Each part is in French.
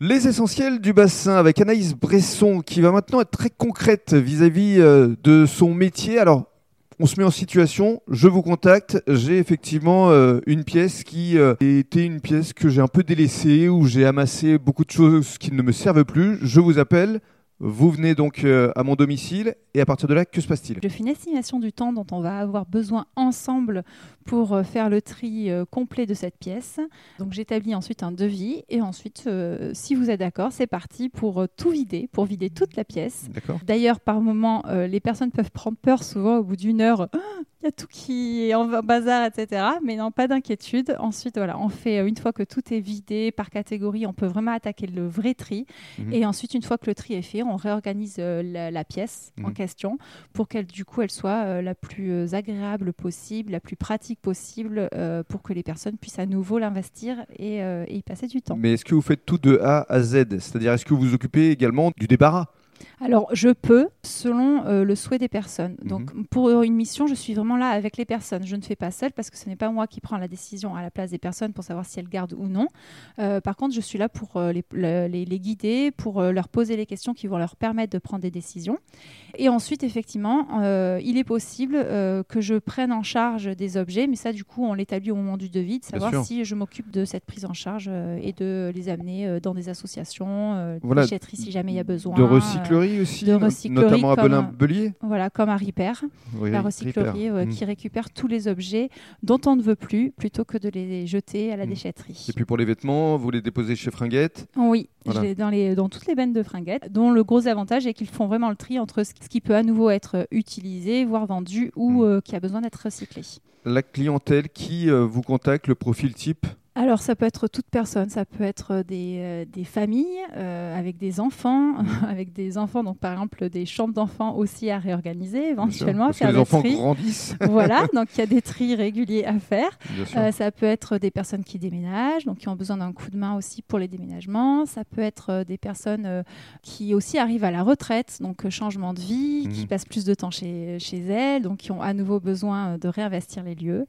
Les essentiels du bassin avec Anaïs Bresson qui va maintenant être très concrète vis-à-vis euh, de son métier. Alors, on se met en situation, je vous contacte, j'ai effectivement euh, une pièce qui euh, était une pièce que j'ai un peu délaissée, où j'ai amassé beaucoup de choses qui ne me servent plus. Je vous appelle, vous venez donc euh, à mon domicile et à partir de là, que se passe-t-il? Je fais une estimation du temps dont on va avoir besoin ensemble pour euh, faire le tri euh, complet de cette pièce. Donc j'établis ensuite un devis et ensuite, si vous êtes d'accord, c'est parti pour tout vider, pour vider toute la pièce. D'accord. D'ailleurs, par moment, les personnes peuvent prendre peur souvent au bout d'une heure. Tout qui est en bazar, etc. Mais non, pas d'inquiétude. Ensuite, voilà, on fait, euh, une fois que tout est vidé par catégorie, on peut vraiment attaquer le vrai tri. Mhm. Et ensuite, une fois que le tri est fait, on réorganise euh, la, la pièce en Mhm. question pour qu'elle, du coup, elle soit euh, la plus agréable possible, la plus pratique possible euh, pour que les personnes puissent à nouveau l'investir et, et y passer du temps. Mais est-ce que vous faites tout de A à Z? C'est-à-dire, est-ce que vous vous occupez également du débarras? Alors, je peux, selon euh, le souhait des personnes. Mhm. Donc, pour une mission, je suis vraiment là avec les personnes. Je ne fais pas seule parce que ce n'est pas moi qui prends la décision à la place des personnes pour savoir si elles gardent ou non. Euh, par contre, je suis là pour euh, les, le- les- les guider, pour leur poser les questions qui vont leur permettre de prendre des décisions. Et ensuite, effectivement, il est possible que je prenne en charge des objets, mais ça, du coup, on l'établit au moment du devis, de savoir si je m'occupe de cette prise en charge et de les amener dans des associations, Voilà. si jamais il y a besoin. De recyclerie aussi de recyclerie Notamment à comme- Belin-Belier voilà, comme à Oui, la Ripper. recyclerie qui récupère tous les objets dont on ne veut plus plutôt que de les jeter à la Mhm. déchetterie. Et puis pour les vêtements, vous les déposez chez Fringuette Oui, Voilà. dans, les, dans toutes les bennes de fringuettes, dont le gros avantage est qu'ils font vraiment le tri entre ce qui peut à nouveau être utilisé, voire vendu, ou Mhm. euh, qui a besoin d'être recyclé. La clientèle qui euh, vous contacte, le profil type Alors, ça peut être toute personne, ça peut être des, euh, des familles euh, avec des enfants, avec des enfants, donc par exemple des chambres d'enfants aussi à réorganiser éventuellement, Parce que faire les le enfants tri. grandissent. voilà, donc il y a des tris réguliers à faire. Euh, ça peut être des personnes qui déménagent, donc qui ont besoin d'un coup de main aussi pour les déménagements. Ça peut être euh, des personnes euh, qui aussi arrivent à la retraite, donc euh, changement de vie, Mhm. qui passent plus de temps chez, chez elles, donc qui ont à nouveau besoin euh, de réinvestir les lieux.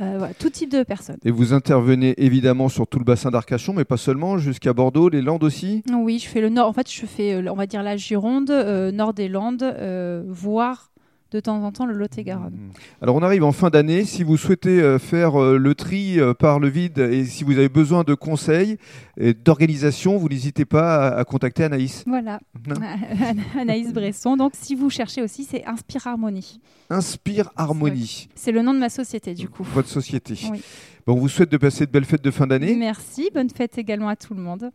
Euh, voilà, tout type de personnes. Et vous intervenez évidemment sur tout le bassin d'Arcachon, mais pas seulement, jusqu'à Bordeaux, les Landes aussi? Oui, je fais le nord. En fait, je fais, euh, on va dire la Gironde, euh, nord des Landes, euh, voire de temps en temps le Lot-et-Garonne. Mhm. Alors on arrive en fin d'année. Si vous souhaitez euh, faire euh, le tri euh, par le vide et si vous avez besoin de conseils et d'organisation, vous n'hésitez pas à, contacter Anaïs. Voilà. Anaïs Bresson. Donc, si vous cherchez aussi, c'est Inspire Harmonie. Inspire Harmonie, C'est le nom de ma société, du coup. votre société. Oui. Bon, on vous souhaite de passer de belles fêtes de fin d'année. Merci, bonne fête également à tout le monde.